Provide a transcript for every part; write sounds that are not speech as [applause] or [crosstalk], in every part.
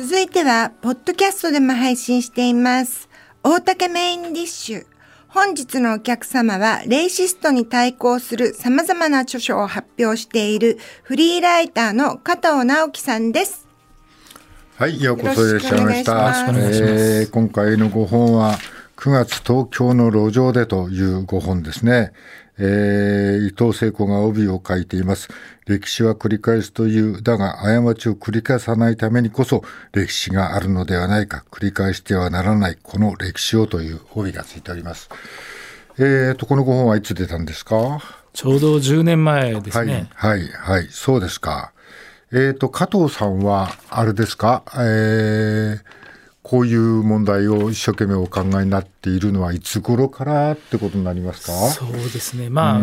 続いては、ポッドキャストでも配信しています。大竹メインディッシュ。本日のお客様は、レイシストに対抗する様々な著書を発表しているフリーライターの加藤直樹さんです。はい、ようこそいらっしゃいました。えー今回の5本は、9月東京の路上でという5本ですね。えー伊藤聖子が帯を書いています。歴史は繰り返すという、だが過ちを繰り返さないためにこそ歴史があるのではないか、繰り返してはならない、この歴史をという帯がついております。えーと、この5本はいつ出たんですか？ちょうど10年前ですね。はい、はい、はい、そうですか。えっ、と、加藤さんは、あれですか、えーこういう問題を一生懸命お考えになっているのはいつ頃からってことになりますか？そうですね。まあ、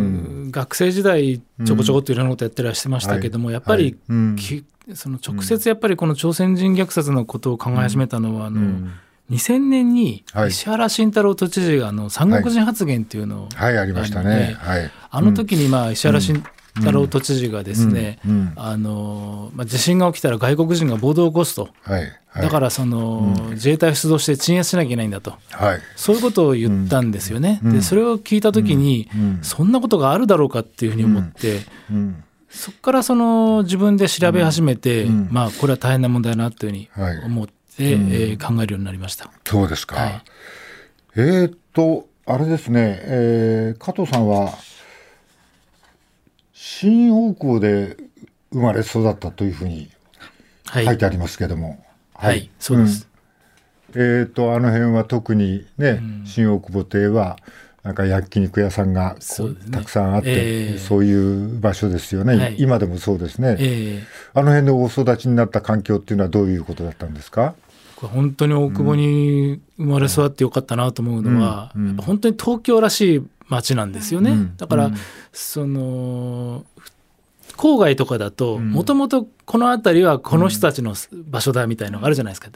学生時代ちょこちょこっといろんなことやったりしてましたけども、やっぱり、はい。その直接やっぱりこの朝鮮人虐殺のことを考え始めたのは、あの、2000年にはい。石原慎太郎都知事があの三国人発言っていうのを、はい、ありましたね。はい。あの時にまあ石原慎太郎都知事がですね、うんうんあのまあ、地震が起きたら外国人が暴動を起こすと、はい。はい。だからその、自衛隊を出動して鎮圧しなきゃいけないんだと。はい。そういうことを言ったんですよね。うんで、それを聞いたときに、うんそんなことがあるだろうかっていうふうに思って、うん。そこからその自分で調べ始めて、うんまあ、これは大変な問題だなというふうはいに思って、えー考えるようになりました。そうですか。はいえーっと、あれですね、えー加藤さんは、新大久保で生まれ育ったというふうにはい。書いてありますけども。はい、そうです。うん。えー、とあの辺は特にね、新大久保邸はなんか焼肉屋さんがね。たくさんあって、ええ。そういう場所ですよね、はい。今でもそうですね、えーあの辺でお育ちになった環境っていうのはどういうことだったんですか？本当に大久保に生まれ育ってよかったなと思うのは、うんうん。本当に東京らしい街なんですよね。うん。だから、うん。その郊外とかだとん。もともとこの辺りはこの人たちの場所だみたいのがあるじゃないですか。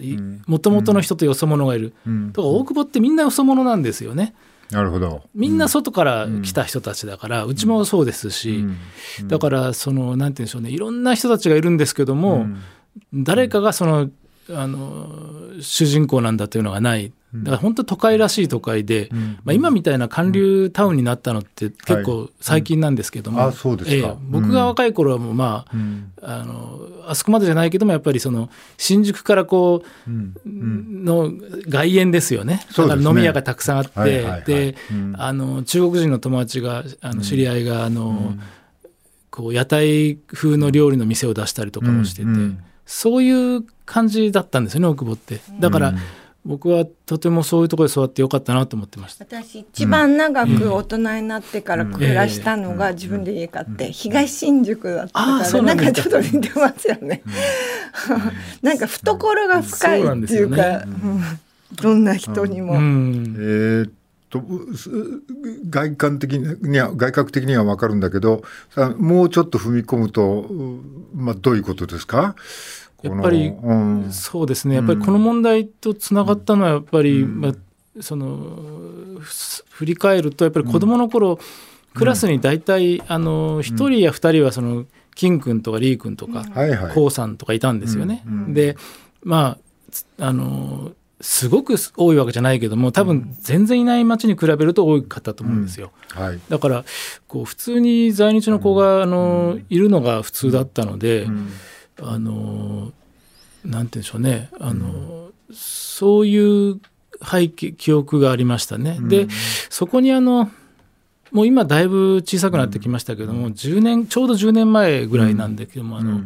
もともとの人とよそ者がいる、うん。だから大久保ってみんなよそ者なんですよね。なるほど。みんな外から来た人たちだから、うちもそうですし、うん。だからそのなんて言うんでしょうね。いろんな人たちがいるんですけども、誰かがそのあの主人公なんだというのがないだから本当都会らしい都会で、まあ、今みたいな韓流タウンになったのって結構最近なんですけども、あそうですか。ええ。僕が若い頃はもうまあ、うん。あのあそこまでじゃないけどもやっぱりその新宿からこう、うん。の外苑ですよね。だから飲み屋がたくさんあって、はいはいはい。で、うん。あの中国人の友達があの知り合いがあの、こう屋台風の料理の店を出したりとかもしてて、うん。うん。そういう感じだったんですよね奥保って。だから、僕はとてもそういうところで育ってよかったなと思ってました。私一番長く大人になってから暮らしたのが自分で家買って東新宿だったからなそうなんん。ですかかちょっと似てますよね。なんか懐が深いっていうか、なんですようん。どんな人にも。うん。えーっと外観的には外覚的には分かるんだけどさもうちょっと踏み込むと、うまあ、どういうことですか？やっぱりうん。そうですね。やっぱりこの問題とつながったのはやっぱり、まあ、そのふ振り返るとやっぱり子どもの頃、クラスに大体あの1人や2人はその金君とかリー君とか、はいはい。コウさんとかいたんですよね。うんうんでまあつあのすごく多いわけじゃないけども多分全然いない町に比べると多かったと思うんですよ。はい。だからこう普通に在日の子があのいるのが普通だったので、あのなんて言うんでしょうね。あの、そういう背景記憶がありましたね。でそこにあのもう今だいぶ小さくなってきましたけども、10年ちょうど10年前ぐらいなんだけども、あの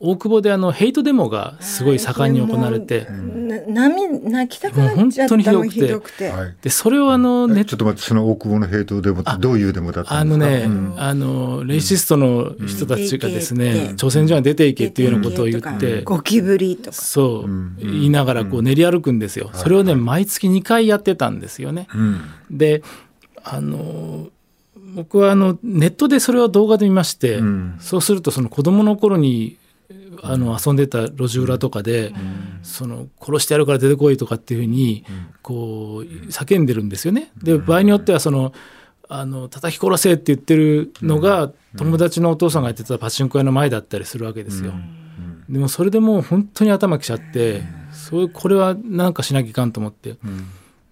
大久保であのヘイトデモがすごい盛んに行われて、な涙泣きたくなっちゃったもう本当のにひどくて。でそれをあのネッえちょっと待ってその大久保のヘイトデモってどういうデモだったあんですか？のね、あのレイシストの人たちがですね、うん。朝鮮人は出ていけっていうようなことを言って、ゴキブリとか。そう、ん。言いながらこう練り歩くんですよ。それをね、毎月2回やってたんですよね。うん。で、あの、僕はあのネットでそれを動画で見まして、ん。そうするとその子供の頃にあの遊んでた路地裏とかで、その殺してやるから出てこいとかっていうふうにこう叫んでるんですよね。で場合によってはそのあの叩き殺せって言ってるのが友達のお父さんがやってたパチンコ屋の前だったりするわけですよ。でもそれでもう本当に頭きちゃって、そうこれはなんかしなきゃいかんと思って、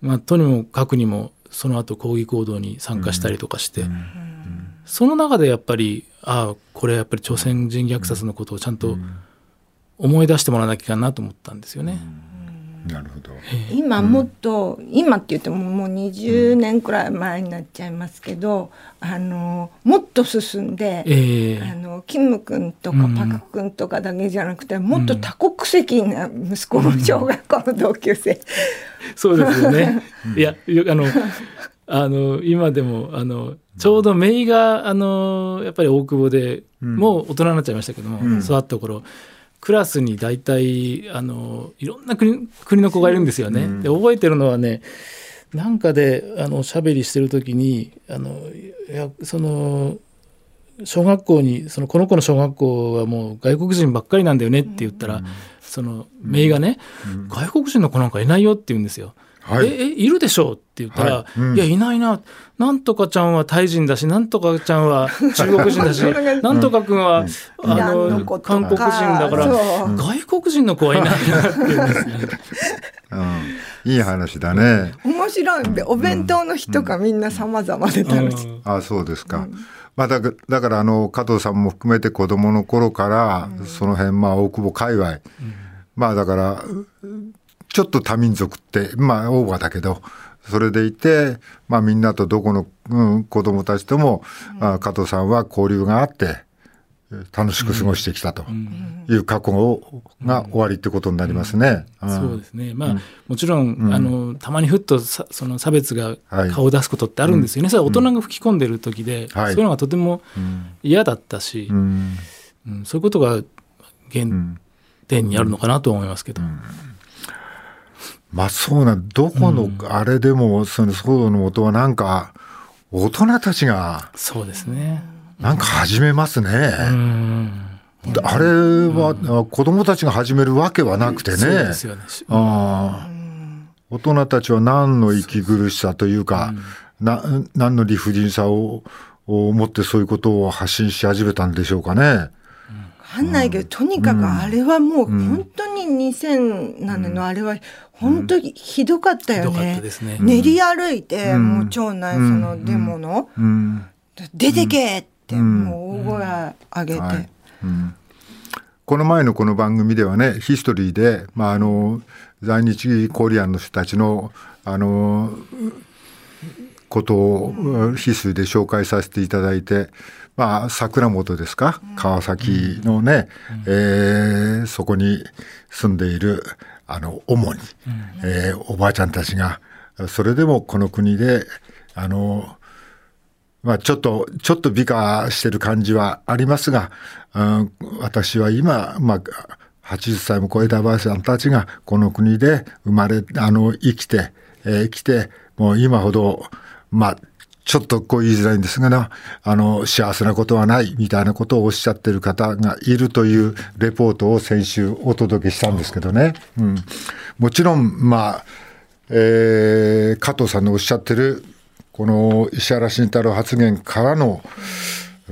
まあ、とにもかくにもその後抗議行動に参加したりとかして、その中でやっぱりああこれやっぱり朝鮮人虐殺のことをちゃんと思い出してもらわなきゃなと思ったんですよね。なるほど。今もっと、今って言ってももう20年くらい前になっちゃいますけど、あのもっと進んで、ええ。あのキム君とかパク君とかだけじゃなくて、もっと多国籍な息子の小学校の同級生、そうですよね。[laughs] いや、よあの、[laughs] あの、今でも、あの、ちょうど姪が、あの、やっぱり大久保で、もう大人になっちゃいましたけども、うん。育った頃、クラスに大体、あの、いろんな国国の子がいるんですよね。うん。で、覚えてるのはね、なんかで、あの、おしゃべりしてる時に、あの、いや、その、小学校に、その、この子の小学校はもう外国人ばっかりなんだよねって言ったら、その、姪がね、外国人の子なんかいないよって言うんですよ。はい。ええいるでしょうって言ったら、はい。うん。いやいないな。なんとかちゃんはタイ人だしなんとかちゃんは [laughs] 中国人だしなんとかくん。は、あイランの韓国人だから外国人の子はいないなって言うんですね。うん。いい話だね。面白いお弁当の日とかみんな様々で楽しい、うん。あそうですか。まあ、だかだからあの加藤さんも含めて子供の頃から、その辺まあ大久保界隈、まあだからちょっと多民族ってまあオーバーだけどそれでいて、まあ、みんなとどこの、うん、子供たちとも、あ加藤さんは交流があって楽しく過ごしてきたという過去をが終わりってことになりますね。ん。そうですね。まあ、もちろん、あの、たまにふっとさ、その差別が顔を出すことってあるんですよね。それは大人が吹き込んでる時で、はい。そういうのがとても嫌だったし、うん。うんそういうことが原点にあるのかなと思いますけど。まあそうなん、どこのあれでも、その騒動の元はなんか、大人たちが、そうですね。なんか始めますうね。ん。あれは、子供たちが始めるわけはなくてね。そうですよね。ああ大人たちは何の息苦しさというか、な何の理不尽さをを持ってそういうことを発信し始めたんでしょうかね。わかんないけど、とにかくあれはもう本当に2007年のあれは本当にひどかったよね。ですね。練り歩いて、うん。もう町内そのデモの、うん。出てけって、ん。もう大声上げて、この前のこの番組ではね、ヒストリーで、まあ、あの、在日コリアンの人たちの、あの、ことをヒスで紹介させていただいて、まあ、桜本ですか、川崎のね、えーそこに住んでいる、あの、主に、えーおばあちゃんたちが、それでもこの国で、あの、まあ、ちょっと、ちょっと美化してる感じはありますが、うん、私は今、まあ、80歳も超えたばあさんたちがこの国で生まれ、あの、生きて、えー生きて、もう今ほど、まあ、ちょっとこう言いづらいんですがな、あの、幸せなことはないみたいなことをおっしゃってる方がいるというレポートを先週お届けしたんですけどね。うん。もちろん、まあ、えー加藤さんのおっしゃってるこの石原慎太郎発言からの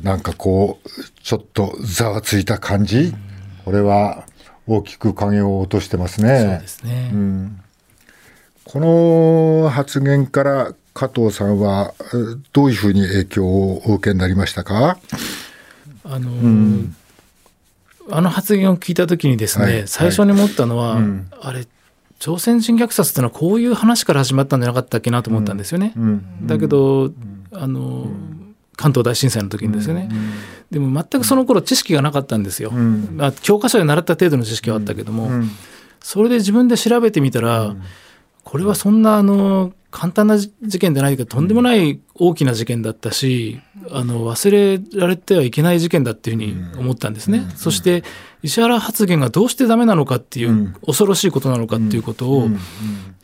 なんかこうちょっとざわついた感じ、これは大きく影を落としてますそうねで。すね。この発言から加藤さんはえーどういうふうに影響をお受けになりましたか？あのーあの発言を聞いたときにですね、はい。最初に思ったのは、うん。あれ、朝鮮人虐殺ってのはこういう話から始まったんじゃなかったっけなと思ったんですよね。うん。だけど、あのー関東大震災の時にですよね、でも全くその頃知識がなかったんですよ。ん。まあ、教科書で習った程度の知識はあったけども、うん。それで自分で調べてみたら、これはそんなあの簡単な事件でないけどとんでもない大きな事件だったし、あの忘れられてはいけない事件だっていうふうに思ったんですね。そして石原発言がどうしてダメなのかっていう、うん。恐ろしいことなのかっていうことを、うん。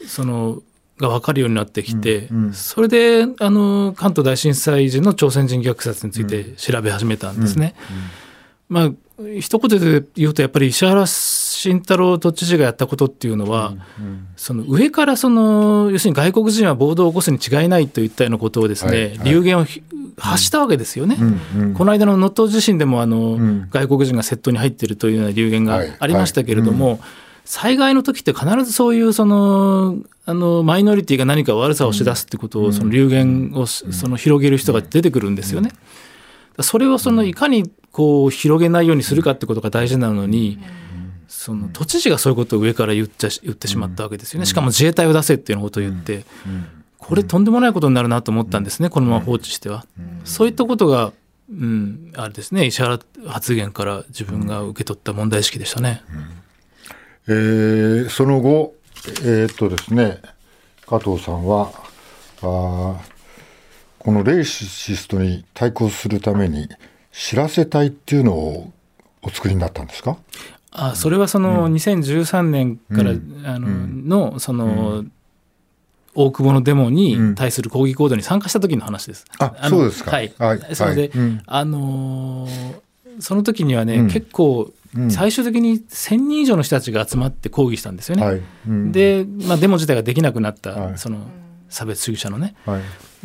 そのが分かるようになってきて、それであの関東大震災時の朝鮮人虐殺について調べ始めたんですね。まあ一言で言うとやっぱり石原氏慎太郎都知事がやったことっていうのは、その上からその要するに外国人は暴動を起こすに違いないといったようなことをですね、はいはい、流言を発したわけですよね。うんうん、この間の能登地震でもあの、うん、外国人が窃盗に入っているというような流言がありましたけれども、はいはい、災害の時って必ずそういうそのあのマイノリティが何か悪さをしだすってことを、その流言をその広げる人が出てくるんですよね。それをそのいかにこう広げないようにするかってことが大事なのに、その都知事がそういうことを上から言っちゃ言ってしまったわけですよね。しかも自衛隊を出せっていうようなことを言って、これとんでもないことになるなと思ったんですね、このまま放置しては。そういったことが、うん、あれですね、石原発言から自分が受け取った問題意識でしたね。えー、その後、えー、っとですね、加藤さんは、あこのレイシストに対抗するために、知らせ隊っていうのをお作りになったんですか？あそれはその2013年から、うん、あののその、大久保のデモに対する抗議行動に参加した時の話です。あそうですか。はい。はい、それで、はい、あのー、その時にはね、うん、結構、最終的に1000人以上の人たちが集まって抗議したんですよね。で、まあ、デモ自体ができなくなった、はい、その差別主義者のね、はい、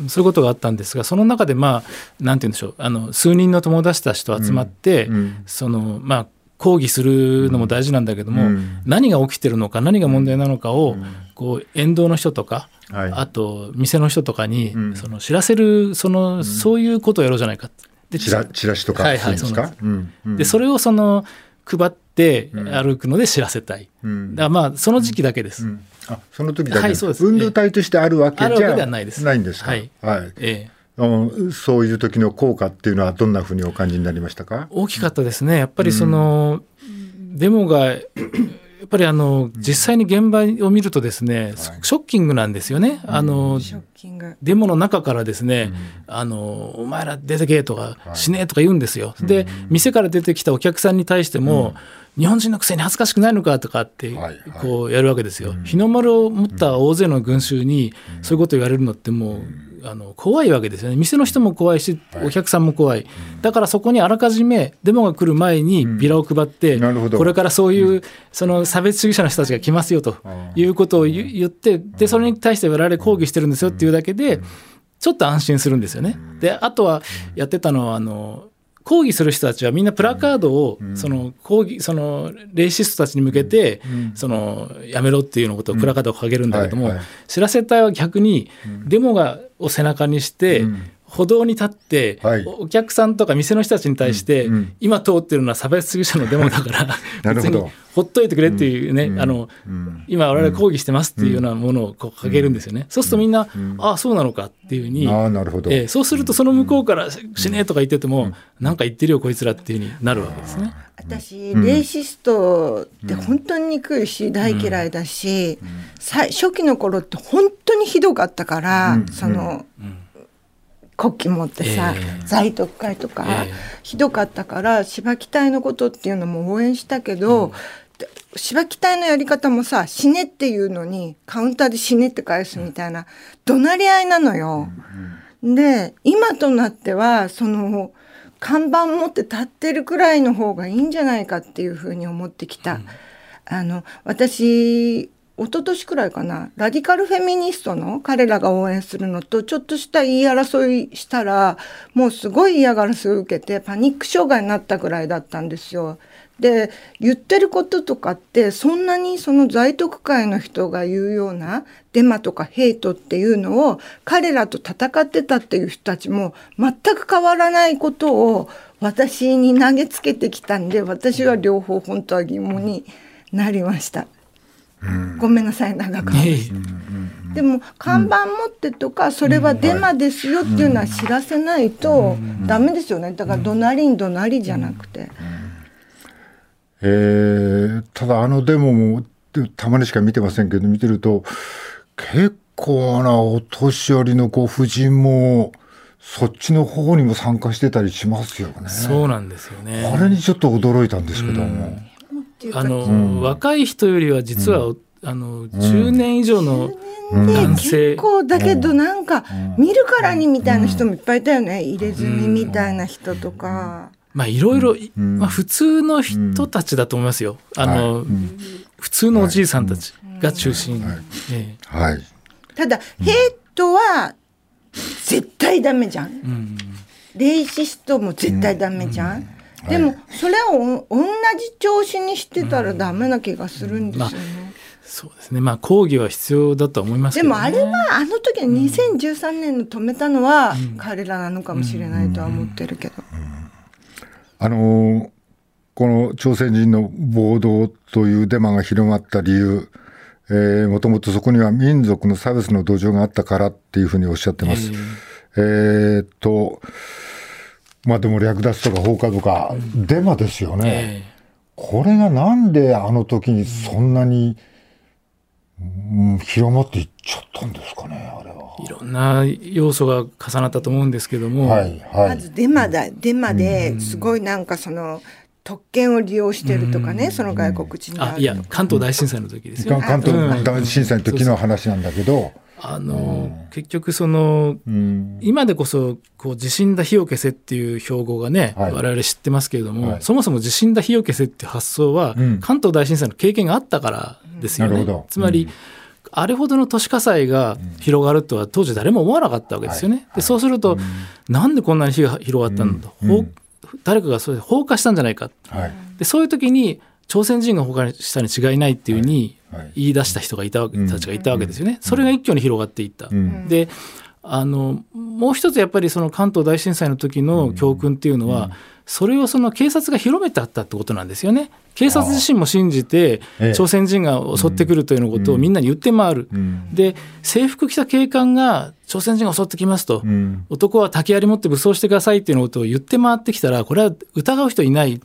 そういうことがあったんですがその中でまあなんて言うんでしょう。あの数人の友達たちと集まって、そのまあ抗議するのも大事なんだけども、うん、何が起きてるのか何が問題なのかを、こう沿道の人とか、はい、あと店の人とかに、その知らせるその、そういうことをやろうじゃないか。でチラチラシとかはいはいそうですか、でそれをその配って歩くので知らせたい、だまあその時期だけです、あその時だけ、はい、そうです。運動体としてあるわけじゃ、ないんですか？はい、はい。ええそういう時の効果っていうのはどんなふうにお感じになりましたか？大きかったですね。やっぱりその、うん、デモがやっぱりあの実際に現場を見るとですね、ショッキングなんですよね。あのデモの中からですね、あのお前ら出てけとか死ねとか言うんですよ。で店から出てきたお客さんに対しても、日本人のくせに恥ずかしくないのかとかってこうやるわけですよ。日の丸を持った大勢の群衆にそういうことを言われるのってもうあの怖いわけですよね。店の人も怖いし、お客さんも怖い、だからそこにあらかじめデモが来る前にビラを配って、これからそういう、その差別主義者の人たちが来ますよということを言って、でそれに対して我々抗議してるんですよっていうだけで、ちょっと安心するんですよね。であとはやってたのはあの抗議する人たちはみんなプラカードを、その抗議そのレイシストたちに向けて、そのやめろっていうのことをプラカードを掲げるんだけども、知らせ隊は逆にデモがを背中にして、歩道に立って、はい、お客さんとか店の人たちに対して、うんうん、今通ってるのは差別主義者のデモだから [laughs] 別にほっといてくれっていうね、うん、あの、今我々抗議してますっていうようなものをこうかけるんですよね、そうするとみんな、ああそうなのかっていうふうにあなるほど、えー、そうするとその向こうから死ねとか言ってても、うん、なんか言ってるよこいつらっていうふうになるわけですね。私、レイシストって本当に憎いし、大嫌いだし、初期の頃って本当にひどかったから、その。国旗持ってさ、えー、在特会とか、えー、ひどかったから芝木隊のことっていうのも応援したけど、うん、芝木隊のやり方もさ死ねっていうのにカウンターで死ねって返すみたいな怒鳴り合いなのよ。うん、で今となってはその看板持って立ってるくらいの方がいいんじゃないかっていうふうに思ってきた。うん、あの私一昨年くらいかなラディカルフェミニストの彼らが応援するのとちょっとした言い争いしたらもうすごい嫌がらせを受けてパニック障害になったくらいだったんですよ。で言ってることとかってそんなにその在特会の人が言うようなデマとかヘイトっていうのを彼らと戦ってたっていう人たちも全く変わらないことを私に投げつけてきたんで私は両方本当は疑問になりました。ごめんなさい長くでも看板持ってとかそれはデマですよっていうのは知らせないとダメですよね。だから怒鳴りん怒鳴りじゃなくて。えー、ただあのデモもたまにしか見てませんけど見てると結構なお年寄りのご婦人もそっちの方にも参加してたりしますよね。そうなんですよね。あれにちょっと驚いたんですけども。あの、うん、若い人よりは実は、うん、あの10年以上の男性、結構だけどなんか見るからにみたいな人もいっぱいいたよね、入れ墨みたいな人とか。まあいろいろ、まあ、普通の人たちだと思いますよ。あの、普通のおじいさんたちが中心。はい。ただ、ヘイトは絶対ダメじゃん。レイシストも絶対ダメじゃん。でも、それを同じ調子にしてたらダメな気がするんですよね。そうですね。まあ抗議は必要だと思いますけど、ね、でもあれはあの時2013年の止めたのは彼らなのかもしれないとは思ってるけど。あのこの朝鮮人の暴動というデマが広まった理由、えー、もともとそこには民族の差別の土壌があったからっていうふうにおっしゃってます。えー、えー、と、まあでも略奪とか放火とか、デマですよね。えー、これがなんであの時にそんなに、うん、広まっていっちゃったんですかね、あれは。いろんな要素が重なったと思うんですけども。はいはい、まずデマだ、デマですごいなんかその、特権を利用してるとかね、その外国人あいや関東大震災の時ですよ、関東大震災の時の話なんだけど。あの、結局その、今でこそこう地震だ火を消せっていう標語がね、はい、我々知ってますけれども、はい、そもそも地震だ火を消せっていう発想は、関東大震災の経験があったからですよね。つまり、あれほどの都市火災が広がるとは当時誰も思わなかったわけですよね。でそうすると、なんでこんなに火が広がったんだと、誰かがそれで放火したんじゃないか、でそういう時に朝鮮人が放火したに違いないっていうふうに言い出した人がいたわけ、たちがいたわけですよね。それが一挙に広がっていった。であのもう一つやっぱりその関東大震災の時の教訓っていうのは、それをその警察が広めてあったってことなんですよね。警察自身も信じて、朝鮮人が襲ってくるというようなことをみんなに言って回る。で、制服着た警官が朝鮮人が襲ってきますと、男は竹槍持って武装してくださいっていうことを言って回ってきたら、これは疑う人いない。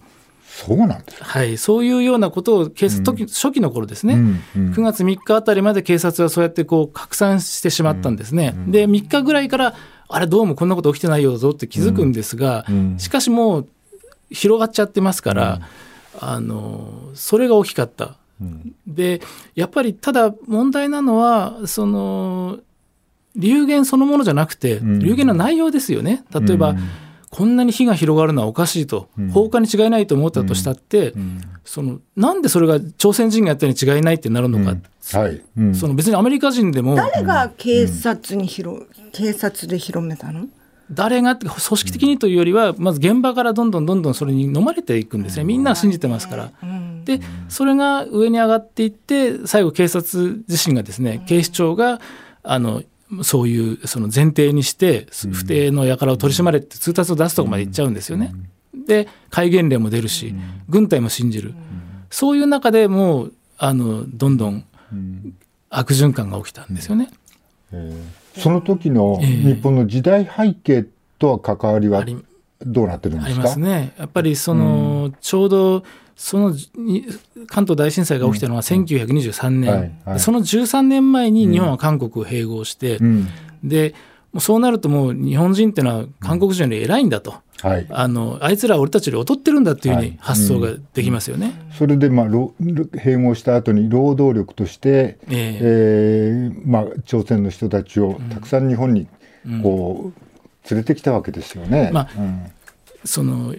そうなんですはい、そういうようなことを警察、うん、初期の頃ですね、うんうん、9月3日あたりまで警察はそうやってこう拡散してしまったんですね。で3日ぐらいからあれどうもこんなこと起きてないよぞって気づくんですが、しかしもう広がっちゃってますから、あのそれが大きかった。でやっぱりただ問題なのはその流言そのものじゃなくて流言の内容ですよね。例えば、こんなに火が広がるのはおかしいと、放火に違いないと思ったとしたって、そのなんでそれが朝鮮人がやったに違いないってなるのか、はい。その別にアメリカ人でも誰が警察に広、警察で広めたの？誰がって組織的にというよりはまず現場からどんどんどんどんそれに飲まれていくんですね。みんな信じてますから。でそれが上に上がっていって最後警察自身がですね警視庁があのそういうその前提にして不定の輩を取り締まれって通達を出すとこまで行っちゃうんですよね。で戒厳令も出るし軍隊も信じる。そういう中でもうあのどんどん悪循環が起きたんですよね。その時の日本の時代背景とは関わりはどうなってるんですか、ありますね。やっぱりその、ちょうどその関東大震災が起きたのは1923年、はいはい、その13年前に日本は韓国を併合して、うん、でもうそうなるともう日本人っていうのは韓国人より偉いんだと、はい、あのあいつらは俺たちより劣ってるんだっていうふうに発想ができますよね。うん、それで、まあ、併合した後に労働力として、えー、えー、まあ、朝鮮の人たちをたくさん日本にこう、連れてきたわけですよね。まあその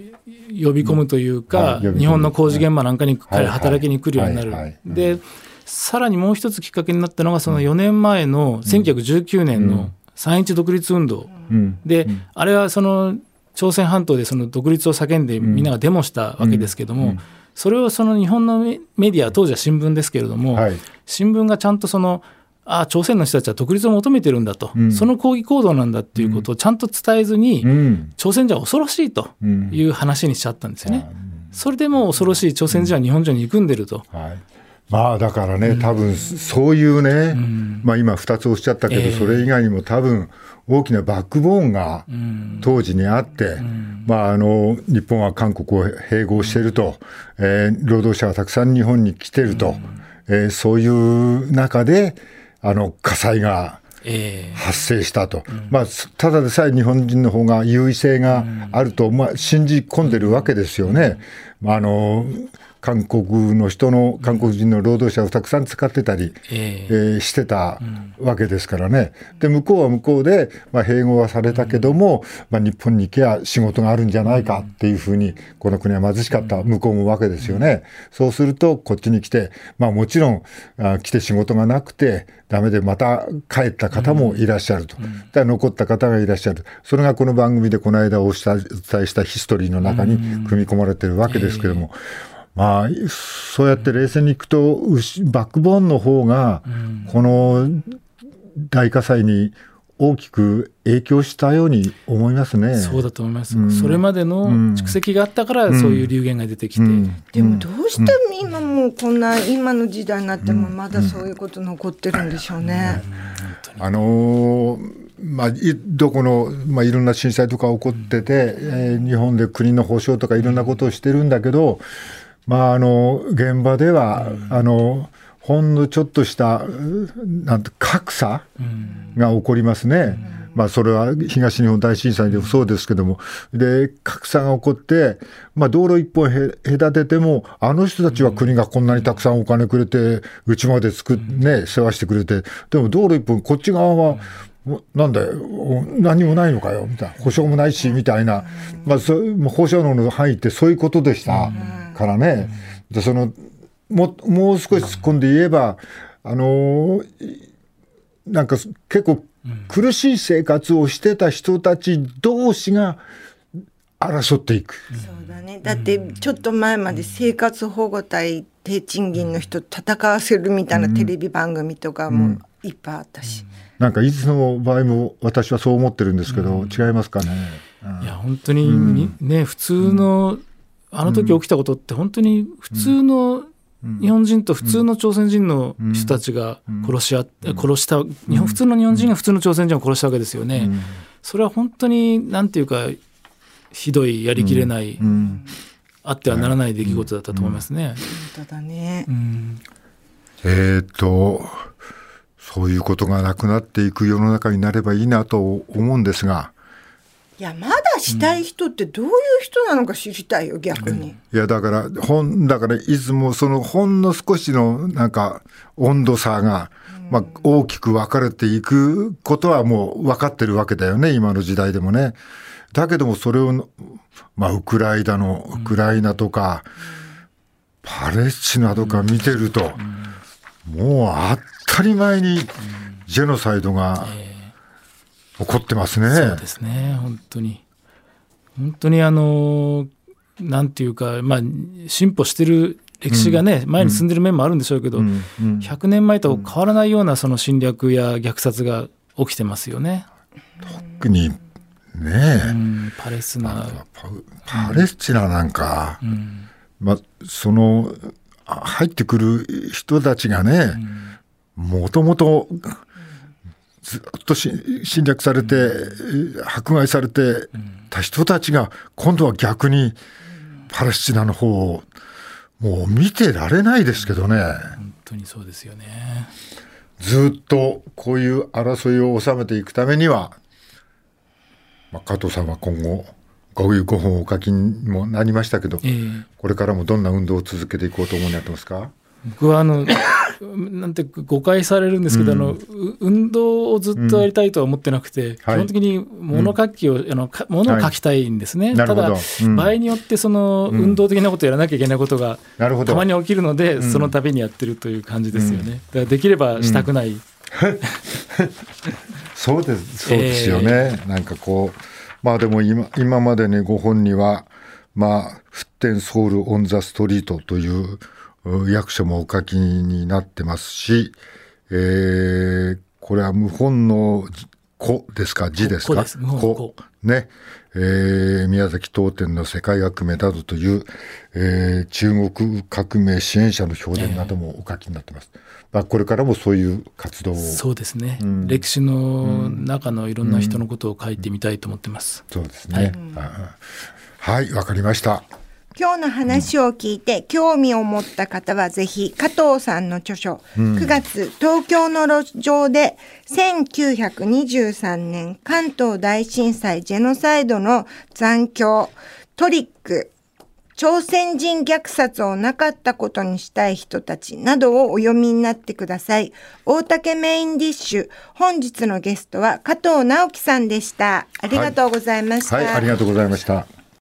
呼び込むというか、うん。はい、日本の工事現場なんかに彼働きに来るようになる。でさらにもう一つきっかけになったのがその4年前の1919年の三一独立運動、うん、で、あれはその朝鮮半島でその独立を叫んでみんながデモしたわけですけども、それをその日本のメディア当時は新聞ですけれども、はい、新聞がちゃんとそのああ朝鮮の人たちは独立を求めてるんだと、うん、その抗議行動なんだっていうことをちゃんと伝えずに、うん、朝鮮人は恐ろしいという話にしちゃったんですよね。それでも恐ろしい朝鮮人は日本人に憎んでると。はい。まあだからね、多分そういうね、まあ今2つおっしゃったけど、それ以外にも多分大きなバックボーンが当時にあって、まああの日本は韓国を併合していると、えー、労働者がたくさん日本に来てると、えー、そういう中で、あの火災が発生したと、えーうん、まあ、ただでさえ日本人の方が優位性があると、まあ、信じ込んでるわけですよね。まあ、あの韓国の人の韓国人の労働者をたくさん使ってたり、ええーしてたわけですからね。で向こうは向こうで、まあ、併合はされたけども、まあ、日本に行けば仕事があるんじゃないかっていうふうにこの国は貧しかった向こうもわけですよね。そうするとこっちに来て、まあ、もちろんあ来て仕事がなくてダメでまた帰った方もいらっしゃると。だから残った方がいらっしゃる。それがこの番組でこの間お伝えしたヒストリーの中に組み込まれてるわけですけども。まあ、そうやって冷静にいくと、うしバックボーンの方が、この大火災に大きく影響したように思いますね。そうだと思います、それまでの蓄積があったから、そういう流言が出てきて、でもどうして今もうこんな今の時代になってもまだそういうこと残ってるんでしょうね。あのーまあ、いどこの、まあ、いろんな震災とか起こってて、えー日本で国の保障とかいろんなことをしてるんだけど、まあ、あの現場では、あのほんのちょっとしたうなんて格差が起こりますね。まあ、それは東日本大震災でもそうですけども、で格差が起こって、まあ、道路一本へ隔てても、あの人たちは国がこんなにたくさんお金くれて、うちまで作っね、世話してくれて、でも道路一本、こっち側は、なんだよ、お何もないのかよ、みたいな、保証もないし、みたいな、まあ、そうもう放射能の範囲ってそういうことでしたからね。でそのももう少し突っ込んで言えば、あのーなんか結構苦しい生活をしてた人たち同士が争っていく。そうだね。だってちょっと前まで生活保護隊低賃金の人戦わせるみたいなテレビ番組とかもいっぱいあったし。なんかいつの場合も私はそう思ってるんですけど、違いますかね。いや本当ににね普通の、あの時起きたことって本当に普通の日本人と普通の朝鮮人の人たちが殺し合って、殺した日本普通の日本人が普通の朝鮮人を殺したわけですよね。それは本当になんていうかひどいやりきれない、うん。あってはならない出来事だったと思いますね。本当だね。うん。えー、と、そういうことがなくなっていく世の中になればいいなと思うんですが、いやまだしたい人ってどういう人なのか知りたいよ逆に。いやだから、ほんだからいつもそのほんの少しのなんか温度差が、まあ、大きく分かれていくことはもう分かってるわけだよね、今の時代でもね。だけどもそれを、まあ、ウクライナの、ウクライナとか、パレスチナとか見てると、もう当たり前にジェノサイドが起こってますね。そうですね本当に。本当にあのなんていうかまあ進歩してる歴史がね、前に進んでる面もあるんでしょうけど、うん。うん。100年前と変わらないようなその侵略や虐殺が起きてますよね。特にね。え、うん、パレスチナ、パパレスチナなんか、うん。まあ、そのあ入ってくる人たちがね、もともとずっとし侵略されて、迫害されてた人たちが今度は逆にパレスチナの方をもう見てられないですけどね。本当にそうですよね。ずっとこういう争いを収めていくためには、まあ、加藤さんは今後こういう5本お書きにもなりましたけど、ええ。これからもどんな運動を続けていこうと思いになってますか？僕はあのなんて誤解されるんですけど、あのう運動をずっとやりたいとは思ってなくて、基はい。本的に物書きを、あのか物を書きたいんですね、なるほど。ただ、うん。場合によってその運動的なことをやらなきゃいけないことがたまに起きるので、その度にやってるという感じですよね、だからできればしたくない、[laughs] そうですそうですよね、なんかこうまあでも今今までね5本にはまあ「フッテンソウル・オン・ザ・ストリート」というう役所もお書きになってますし、えーこれは謀反の子ですか？字ですか？子。ね、えー宮崎東店の世界革命などという、えー中国革命支援者の評伝などもお書きになってます。まあ、これからもそういう活動を。そうですね、歴史の中のいろんな人のことを書いてみたいと思ってます。そうですね。あはい、わかりました。今日の話を聞いて興味を持った方はぜひ加藤さんの著書、9月東京の路上で1923年関東大震災ジェノサイドの残響トリック朝鮮人虐殺をなかったことにしたい人たちなどをお読みになってください。大竹メインディッシュ。本日のゲストは加藤直樹さんでした。ありがとうございました。はい、はい、ありがとうございました。